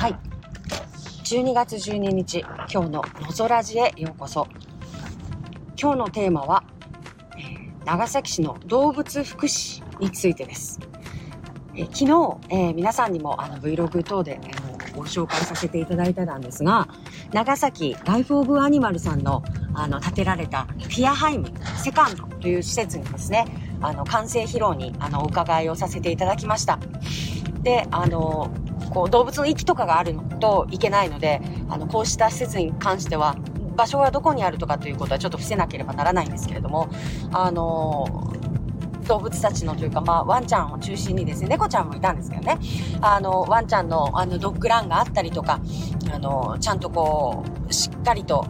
はい。12月12日、今日ののぞらじへようこそ。今日のテーマは、長崎市の動物福祉についてです。え昨日、えー皆さんにもあの Vlog 等で、えーご紹介させていただいたんですが、長崎ライフオブアニマルさんのあの建てられたフィアハイムセカンドという施設にですね、あの完成披露にあのお伺いをさせていただきました。で、あの、こう動物の息とかがあるといけないので、あの、こうした施設に関しては、場所がどこにあるとかということはちょっと伏せなければならないんですけれども、あの、動物たちのというか、まあ、ワンちゃんを中心にですね、猫ちゃんもいたんですけどね、あの、ワンちゃんの、あの、ドッグランがあったりとか、あの、ちゃんとこう、しっかりと、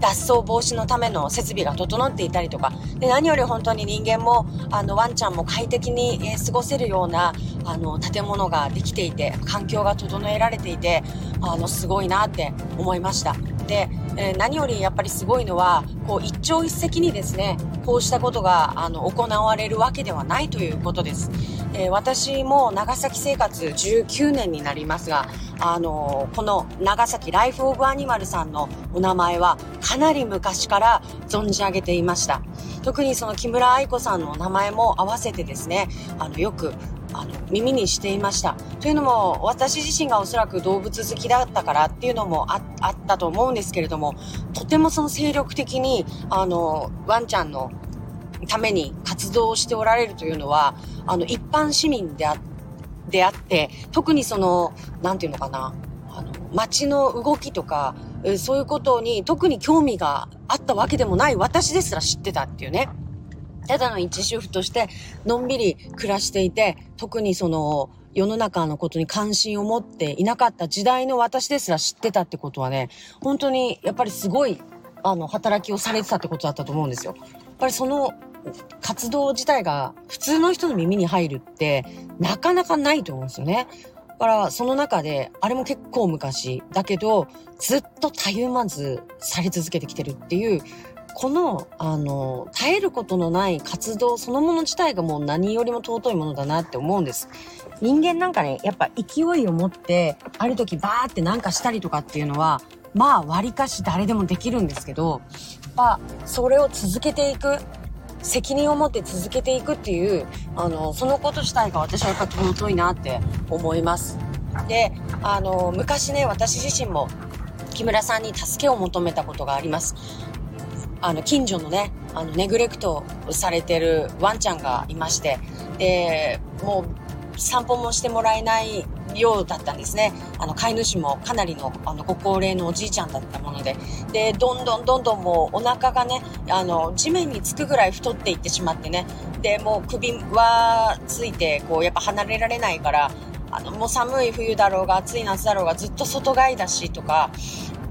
脱走防止のための設備が整っていたりとか、で、何より本当に人間も、あの、ワンちゃんも快適に、え過ごせるような、あの、建物ができていて、環境が整えられていて、あの、すごいなって思いました。で、えー何よりやっぱりすごいのは、こう、一朝一夕にですね、こうしたことが、あの、行われるわけではないということです。えー私も長崎生活19年になりますが、あのこの長崎ライフオブアニマルさんのお名前はかなり昔から存じ上げていました。特にその木村愛子さんのお名前も合わせてですね、あの、よく、あの、耳にしていました。というのも、私自身がおそらく動物好きだったからっていうのもあったと思うんですけれども、とてもその精力的に、あの、ワンちゃんのために活動しておられるというのは、あの、一般市民であであって、特にその、なんていうのかな、あの、街の動きとか、そういうことに特に興味があったわけでもない私ですら知ってたっていうね。ただの一主婦として、のんびり暮らしていて、特にその、世の中のことに関心を持っていなかった時代の私ですら知ってたってことはね、本当にやっぱりすごい、あの、働きをされてたってことだったと思うんですよ。やっぱりその活動自体が普通の人の耳に入るってなかなかないと思うんですよね。だからその中で、あれも結構昔だけど、ずっとたゆまずされ続けてきてるっていう、この、あの、絶えることのない活動そのもの自体がもう何よりも尊いものだなって思うんです。人間なんかね、やっぱ勢いを持って、ある時バーってなんかしたりとかっていうのは、まあ割かし誰でもできるんですけど、やっぱそれを続けていく、責任を持って続けていくっていう、あの、そのこと自体が私はやっぱ尊いなって思います。で、あの、昔ね、私自身も木村さんに助けを求めたことがあります。あの、近所のね、あの、ネグレクトされてるワンちゃんがいまして、で、もう、散歩もしてもらえないようだったんですね。あの、飼い主もかなりの、あの、ご高齢のおじいちゃんだったもので。で、どんどんどんどんもうお腹がね、あの、地面につくぐらい太っていってしまってね。で、もう首はついて、こう、やっぱ離れられないから、あの、もう寒い冬だろうが暑い夏だろうがずっと外飼いだしとか、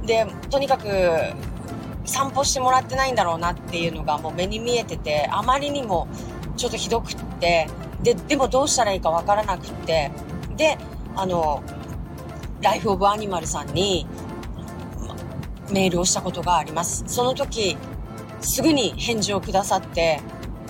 で、とにかく、散歩してもらってないんだろうなっていうのがもう目に見えてて、あまりにもちょっとひどくって、で、でもどうしたらいいかわからなくって、で、あの、ライフオブアニマルさんにメールをしたことがあります。その時、すぐに返事をくださって、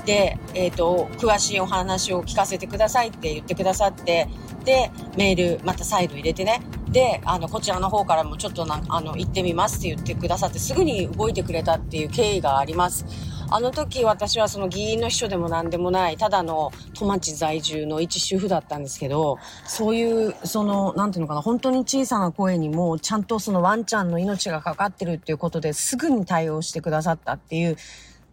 で、えっ、と、詳しいお話を聞かせてくださいって言ってくださって、で、メールまた再度入れてね、で、あの、こちらの方からもちょっとな、あの、行ってみますって言ってくださって、すぐに動いてくれたっていう経緯があります。あの時私はその議員の秘書でも何でもない、ただの戸町在住の一主婦だったんですけど、そういう、その、なんていうのかな、本当に小さな声にも、ちゃんとそのワンちゃんの命がかかってるっていうことですぐに対応してくださったっていう、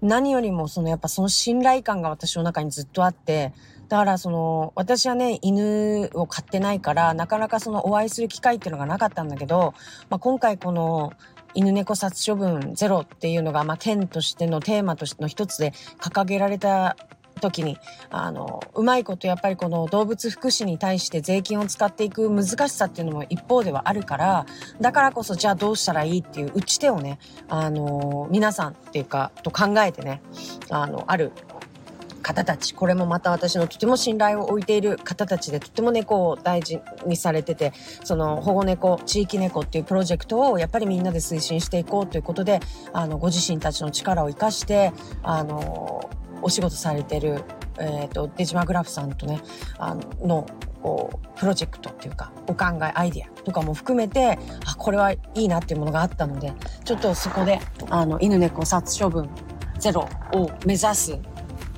何よりもそのやっぱその信頼感が私の中にずっとあって、だからその、私はね、犬を飼ってないから、なかなかそのお会いする機会っていうのがなかったんだけど、まあ、今回この、犬猫殺処分ゼロっていうのが、まあ、県としてのテーマとしての一つで掲げられた時に、あの、うまいことやっぱりこの動物福祉に対して税金を使っていく難しさっていうのも一方ではあるから、だからこそじゃあどうしたらいいっていう打ち手をね、あの、皆さんっていうか、と考えてね、あの、ある方たち、これもまた私のとても信頼を置いている方たちで、とても猫を大事にされてて、その保護猫、地域猫っていうプロジェクトをやっぱりみんなで推進していこうということで、あの、ご自身たちの力を生かして、あの、お仕事されてる、えっ、と、デジマグラフさんとね、あの、のこうプロジェクトっていうかお考えアイディアとかも含めてあこれはいいなっていうものがあったのでちょっとそこであの犬猫殺処分ゼロを目指す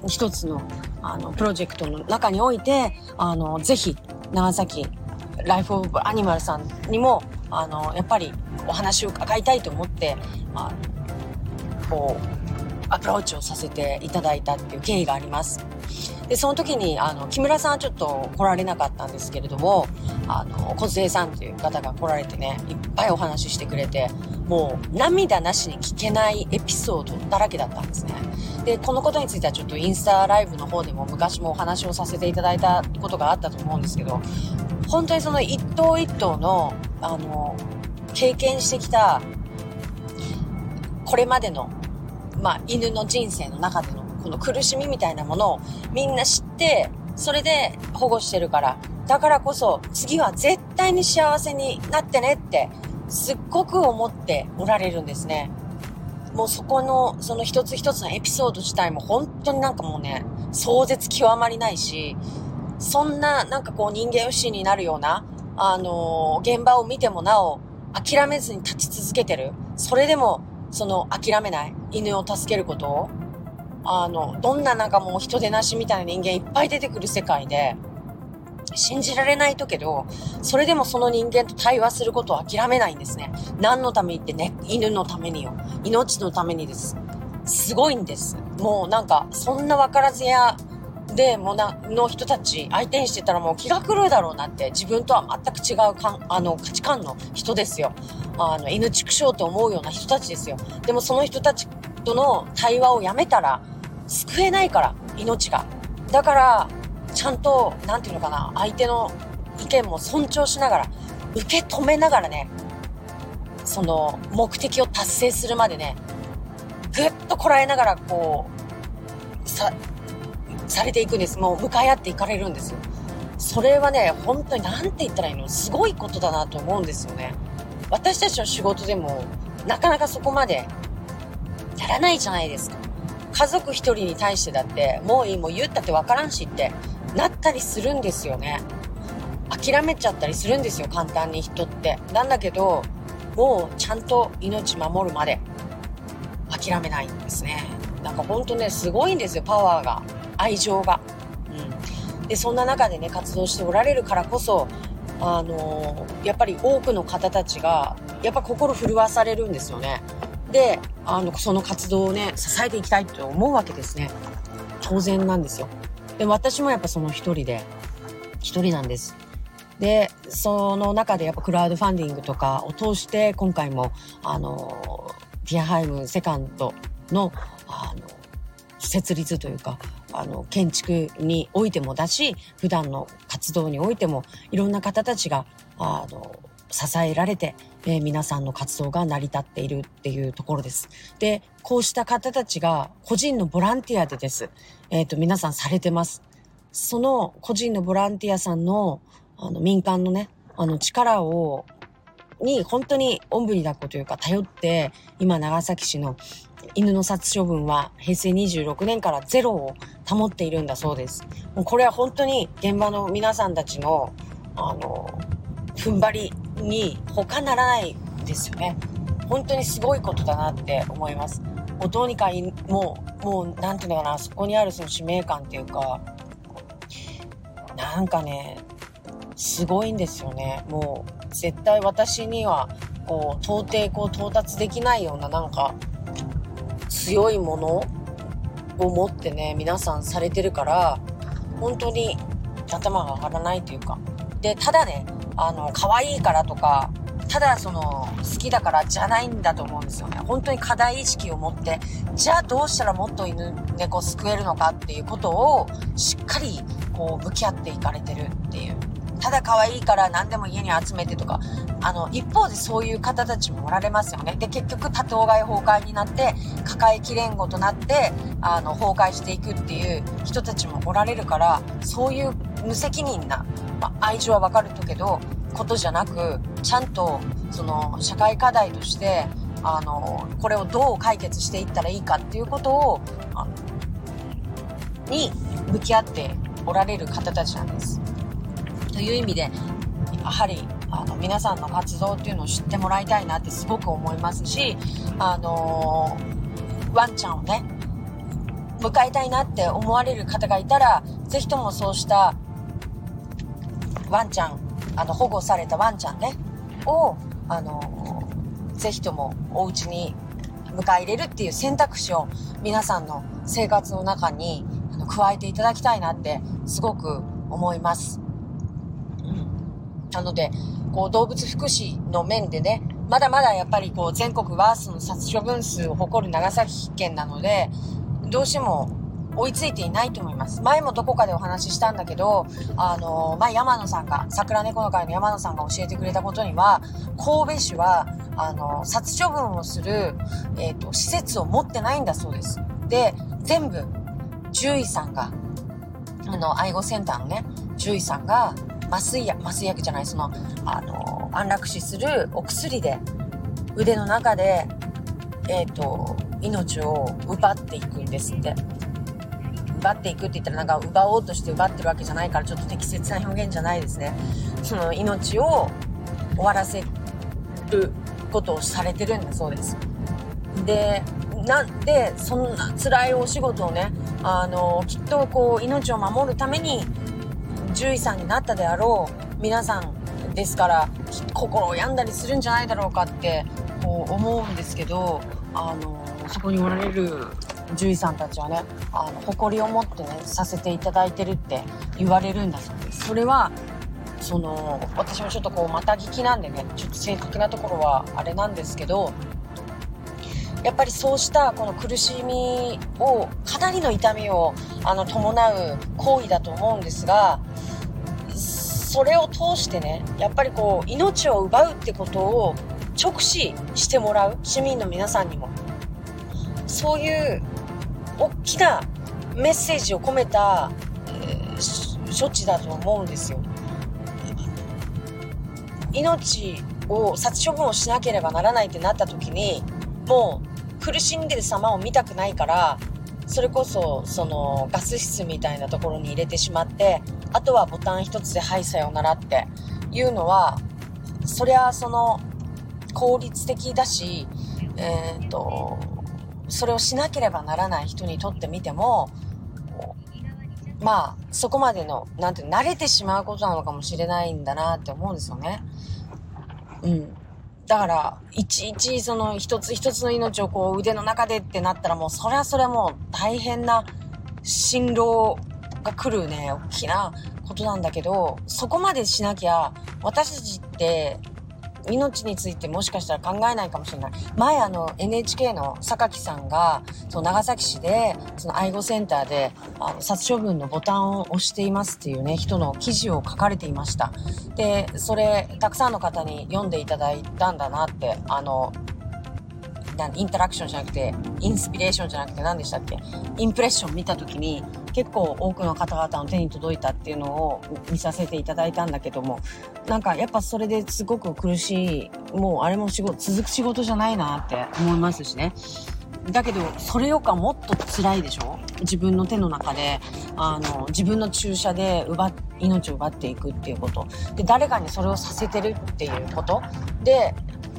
一つのあのプロジェクトの中においてあのぜひ長崎ライフ・オブ・アニマルさんにもあのやっぱりお話を伺いたいと思って、まあ、こうアプローチをさせていただいたっていう経緯があります。で、その時に、あの、木村さんはちょっと来られなかったんですけれども、あの、小杉さんという方が来られてね、いっぱいお話ししてくれて、もう涙なしに聞けないエピソードだらけだったんですね。で、このことについてはちょっとインスタライブの方でも昔もお話をさせていただいたことがあったと思うんですけど、本当にその一頭一頭の、あの、経験してきた、これまでのまあ、犬の人生の中でのこの苦しみみたいなものをみんな知って、それで保護してるから、だからこそ次は絶対に幸せになってねってすっごく思っておられるんですね。もうそこの、その一つ一つのエピソード自体も本当になんかもうね、壮絶極まりないし、そんななんかこう人間不信になるような、あのー、現場を見てもなお諦めずに立ち続けてる。それでもその諦めない犬を助けることを、あの、どんななんかもう人でなしみたいな人間いっぱい出てくる世界で、信じられないとけど、それでもその人間と対話することを諦めないんですね。何のためにってね、犬のためによ。命のためにです。すごいんです。もうなんか、そんな分からずやで、もな、の人たち相手にしてたらもう気が狂うだろうなって、自分とは全く違うかんあの価値観の人ですよ。あの、犬畜生と思うような人たちですよ。でもその人たちとの対話をやめたら、救えないから、命が。だから、ちゃんと、なんていうのかな、相手の意見も尊重しながら、受け止めながらね、その、目的を達成するまでね、ぐっとこらえながら、こう、さ、されていくんです。もう向かい合っていかれるんですよ。それはね、本当に何て言ったらいいの？すごいことだなと思うんですよね。私たちの仕事でも、なかなかそこまでやらないじゃないですか。家族一人に対してだって、もういい、もう言ったってわからんしってなったりするんですよね。諦めちゃったりするんですよ、簡単に人って。なんだけど、もうちゃんと命守るまで諦めないんですね。なんかほんとね、すごいんですよ、パワーが。愛情が。うん。で、そんな中でね、活動しておられるからこそ、あのー、やっぱり多くの方たちが、やっぱ心震わされるんですよね。で、あの、その活動をね、支えていきたいと思うわけですね。当然なんですよ。で、私もやっぱその一人で、一人なんです。で、その中でやっぱクラウドファンディングとかを通して、今回も、あの、ティアハイムセカンドの、あの、設立というか、あの、建築においてもだし、普段の活動においても、いろんな方たちが、あの、支えられて、えー、皆さんの活動が成り立っているっていうところです。で、こうした方たちが個人のボランティアでです。えっ、ー、と、皆さんされてます。その個人のボランティアさんの、あの、民間のね、あの、力を、に本当におんぶに抱っこというか頼って、今長崎市の犬の殺処分は平成26年からゼロを保っているんだそうです。もうこれは本当に現場の皆さんたちの、あの、踏ん張りに他ならないですよね。本当にすごいことだなって思います。もうどうにかもう、もう、なんていうのかな、そこにあるその使命感っていうか、なんかね、すごいんですよね。もう、絶対私には、こう、到底こう到達できないようななんか、強いものを持ってね、皆さんされてるから、本当に頭が上がらないというか。で、ただね、あの、可愛いからとか、ただその、好きだからじゃないんだと思うんですよね。本当に課題意識を持って、じゃあどうしたらもっと犬、猫救えるのかっていうことを、しっかり、こう、向き合っていかれてるっていう。ただ可愛いから何でも家に集めてとか、あの、一方でそういう方たちもおられますよね。で、結局多頭飼い崩壊になって、抱えきれんごとなって、あの、崩壊していくっていう人たちもおられるから、そういう無責任な、まあ、愛情はわかるけど、ことじゃなく、ちゃんと、その、社会課題として、あの、これをどう解決していったらいいかっていうことを、あに向き合っておられる方たちなんです。という意味で、やはり、あの、皆さんの活動っていうのを知ってもらいたいなってすごく思いますし、あのー、ワンちゃんをね、迎えたいなって思われる方がいたら、ぜひともそうしたワンちゃん、あの、保護されたワンちゃんね、を、あの、ぜひともお家に迎え入れるっていう選択肢を皆さんの生活の中にあの加えていただきたいなってすごく思います。なので、こう動物福祉の面でね、まだまだやっぱりこう全国ワースの殺処分数を誇る長崎県なので、どうしても追いついていないと思います。前もどこかでお話ししたんだけど、あの、ま、山野さんが、桜猫の会の山野さんが教えてくれたことには、神戸市は、あの、殺処分をする、えっ、ー、と、施設を持ってないんだそうです。で、全部、獣医さんが、あの、愛護センターのね、獣医さんが、麻酔薬、麻酔薬じゃない、その、あの、安楽死するお薬で、腕の中で、えっ、ー、と、命を奪っていくんですって。奪っていくって言ったらなんか奪おうとして奪ってるわけじゃないからちょっと適切な表現じゃないですね。その命を終わらせることをされてるんだそうです。で、なんで、そんな辛いお仕事をね、あの、きっとこう、命を守るために、獣医さんになったであろう皆さんですから、心を病んだりするんじゃないだろうかって、こう思うんですけど、あの、そこにおられる獣医さんたちはね、あの、誇りを持ってね、させていただいてるって言われるんだそうです。それは、その、私もちょっとこう、また聞きなんでね、ちょっと正確なところはあれなんですけど、やっぱりそうしたこの苦しみを、かなりの痛みをあの伴う行為だと思うんですが、それを通してね、やっぱりこう、命を奪うってことを直視してもらう、市民の皆さんにも。そういう大きなメッセージを込めた、えー、処置だと思うんですよ。命を殺処分をしなければならないってなった時にもう苦しんでる様を見たくないからそれこそそのガス室みたいなところに入れてしまってあとはボタン一つで「はいさようなら」っていうのはそりゃその効率的だしえっ、ー、とそれをしなければならない人にとってみても、まあ、そこまでの、なんて、慣れてしまうことなのかもしれないんだなって思うんですよね。うん。だから、いちいちその一つ一つの命をこう腕の中でってなったらもう、それはそれはもう大変な辛労が来るね、大きなことなんだけど、そこまでしなきゃ、私たちって命についてもしかしたら考えないかもしれない。前あの NHK の榊さんが、その長崎市で、その愛護センターで、あの、殺処分のボタンを押していますっていうね、人の記事を書かれていました。で、それ、たくさんの方に読んでいただいたんだなって、あの、インタラクションじゃなくて、インスピレーションじゃなくて何でしたっけ？インプレッション見た時に結構多くの方々の手に届いたっていうのを見させていただいたんだけども、なんかやっぱそれですごく苦しい、もうあれも仕事、続く仕事じゃないなって思いますしね。だけど、それよかもっと辛いでしょ？自分の手の中で、あの、自分の注射で奪、命を奪っていくっていうこと。で、誰かにそれをさせてるっていうこと。で、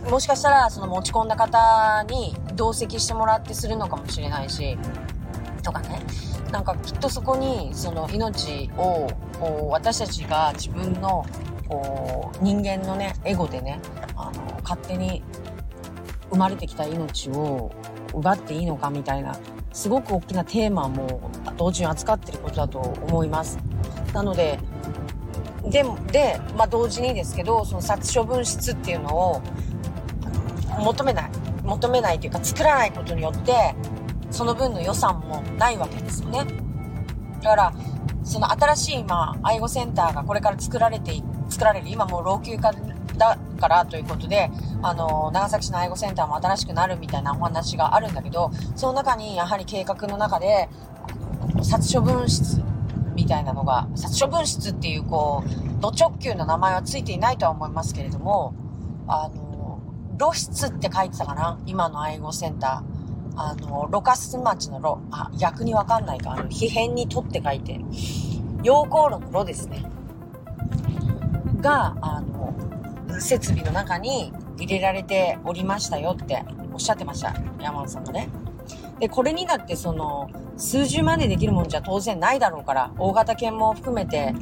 もしかしたらその持ち込んだ方に同席してもらってするのかもしれないしとかねなんかきっとそこにその命をこう私たちが自分のこう人間のねエゴでねあの勝手に生まれてきた命を奪っていいのかみたいなすごく大きなテーマも同時に扱ってることだと思います。なのででで、まあ、同時にですけどその殺処分室っていうのを求めない求めないというか作らないことによってその分の予算もないわけですよねだからその新しい今愛護センターがこれから作られて作られる今もう老朽化だからということであの長崎市の愛護センターも新しくなるみたいなお話があるんだけどその中にやはり計画の中で殺処分室みたいなのが殺処分室っていうこう土直球の名前はついていないとは思いますけれどもあの露出って書いてたかな？今の愛護センター。あの、ロカス町のロ、あ、逆にわかんないか。あの、皮変にとって書いて。陽光炉の炉ですね。が、あの、設備の中に入れられておりましたよっておっしゃってました。山本さんもね。で、これにだってその、数十万でできるもんじゃ当然ないだろうから、大型犬も含めて、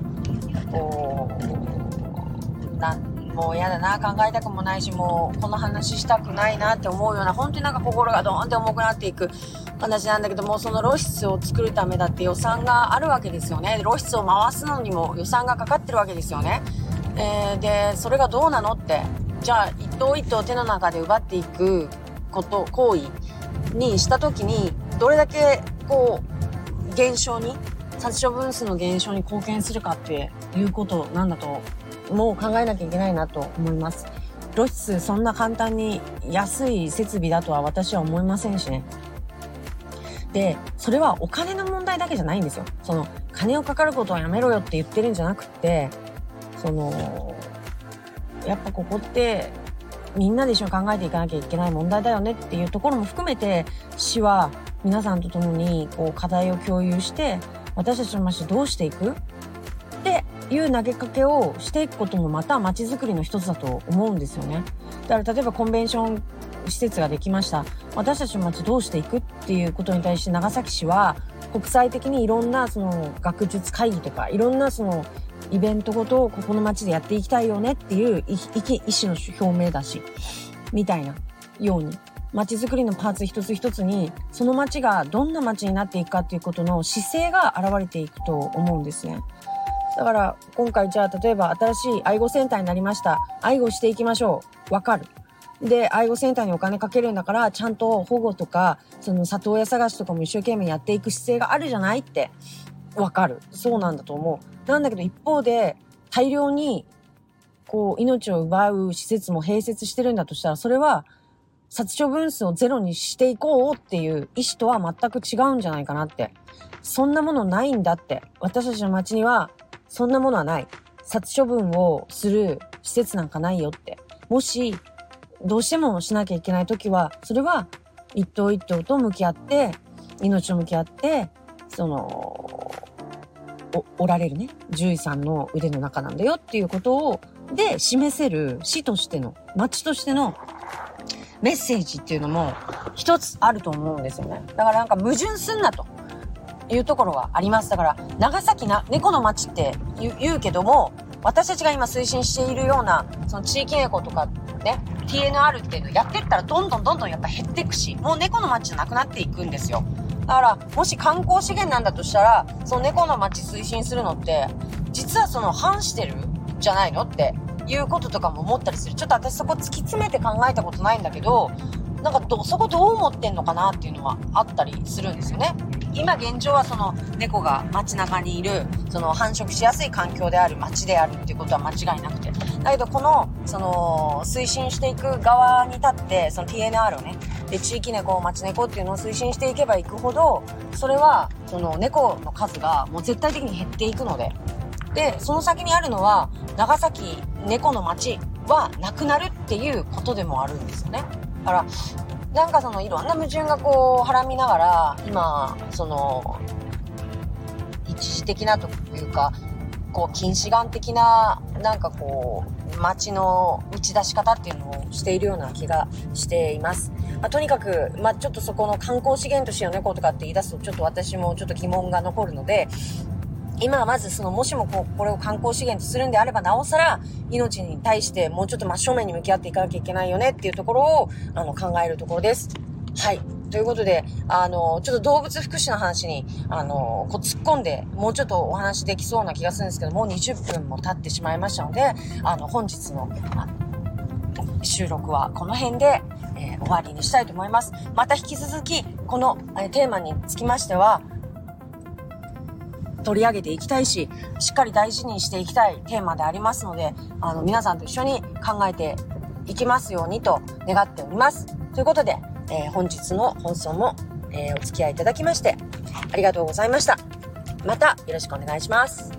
こう、な、もう嫌だな、考えたくもないし、もうこの話したくないなって思うような、本当になんか心がドーンって重くなっていく話なんだけども、その露出を作るためだって予算があるわけですよね。露出を回すのにも予算がかかってるわけですよね。えー、で、それがどうなのって、じゃあ一頭一頭手の中で奪っていくこと、行為にした時に、どれだけこう、減少に、殺処分数の減少に貢献するかっていうことなんだと、もう考えなきゃいけないなと思います。露出そんな簡単に安い設備だとは私は思いませんしね。で、それはお金の問題だけじゃないんですよ。その、金をかかることはやめろよって言ってるんじゃなくって、その、やっぱここってみんなで一緒に考えていかなきゃいけない問題だよねっていうところも含めて市は皆さんと共にこう課題を共有して私たちの街どうしていくいう投げかけをしていくこともまた街づくりの一つだと思うんですよね。だから例えばコンベンション施設ができました。私たちの街どうしていくっていうことに対して長崎市は国際的にいろんなその学術会議とかいろんなそのイベントごとをここの街でやっていきたいよねっていう意思の表明だし、みたいなように、街づくりのパーツ一つ一つに、その街がどんな街になっていくかっていうことの姿勢が現れていくと思うんですね。だから今回じゃあ例えば新しい愛護センターになりました。愛護していきましょう。わかる。で、愛護センターにお金かけるんだから、ちゃんと保護とか、その里親探しとかも一生懸命やっていく姿勢があるじゃないってわかる。そうなんだと思う。なんだけど一方で、大量に、こう、命を奪う施設も併設してるんだとしたら、それは、殺処分数をゼロにしていこうっていう意思とは全く違うんじゃないかなって。そんなものないんだって。私たちの街には、そんなものはない。殺処分をする施設なんかないよって。もし、どうしてもしなきゃいけない時は、それは一頭一頭と向き合って、命を向き合って、その、おられるね、獣医さんの腕の中なんだよっていうことを、で、示せる市としての、町としてのメッセージっていうのも一つあると思うんですよね。だからなんか矛盾すんなというところはあります。だから、長崎な、猫の町って言うけども、私たちが今推進しているような、その地域猫とかね、TNR っていうのをやってったらどんどんどんどんやっぱ減っていくし、もう猫の町じゃなくなっていくんですよ。だから、もし観光資源なんだとしたら、その猫の街推進するのって、実はその反してるじゃないのっていうこととかも思ったりする。ちょっと私そこ突き詰めて考えたことないんだけど、なんかど、そこどう思ってんのかなっていうのはあったりするんですよね。今現状はその猫が街中にいる、その繁殖しやすい環境である街であるっていうことは間違いなくて。だけどこの、その、推進していく側に立って、その TNR をね、で、地域猫、町猫っていうのを推進していけばいくほど、それは、その猫の数がもう絶対的に減っていくので、で、その先にあるのは、長崎猫の町はなくなるっていうことでもあるんですよね。だから、なんかそのいろんな矛盾がこう、はらみながら、今、その、一時的なというか、こう、近視眼的な、なんかこう、街の打ち出し方っていうのをしているような気がしています。まあ、とにかく、まあ、ちょっとそこの観光資源としての猫とかって言い出すと、ちょっと私もちょっと疑問が残るので、今はまずその、もしもこ、これを観光資源とするんであれば、なおさら、命に対してもうちょっと真正面に向き合っていかなきゃいけないよねっていうところを、あの、考えるところです。はい。ということで、あの、ちょっと動物福祉の話に、あの、こう突っ込んで、もうちょっとお話できそうな気がするんですけど、もう20分も経ってしまいましたので、あの、本日の、収録はこの辺で、えー、終わりにしたいと思います。また引き続き、この、えー、テーマにつきましては、取り上げていきたいし、しっかり大事にしていきたいテーマでありますので、あの、皆さんと一緒に考えていきますようにと願っております。ということで、えー、本日の放送も、えー、お付き合いいただきまして、ありがとうございました。またよろしくお願いします。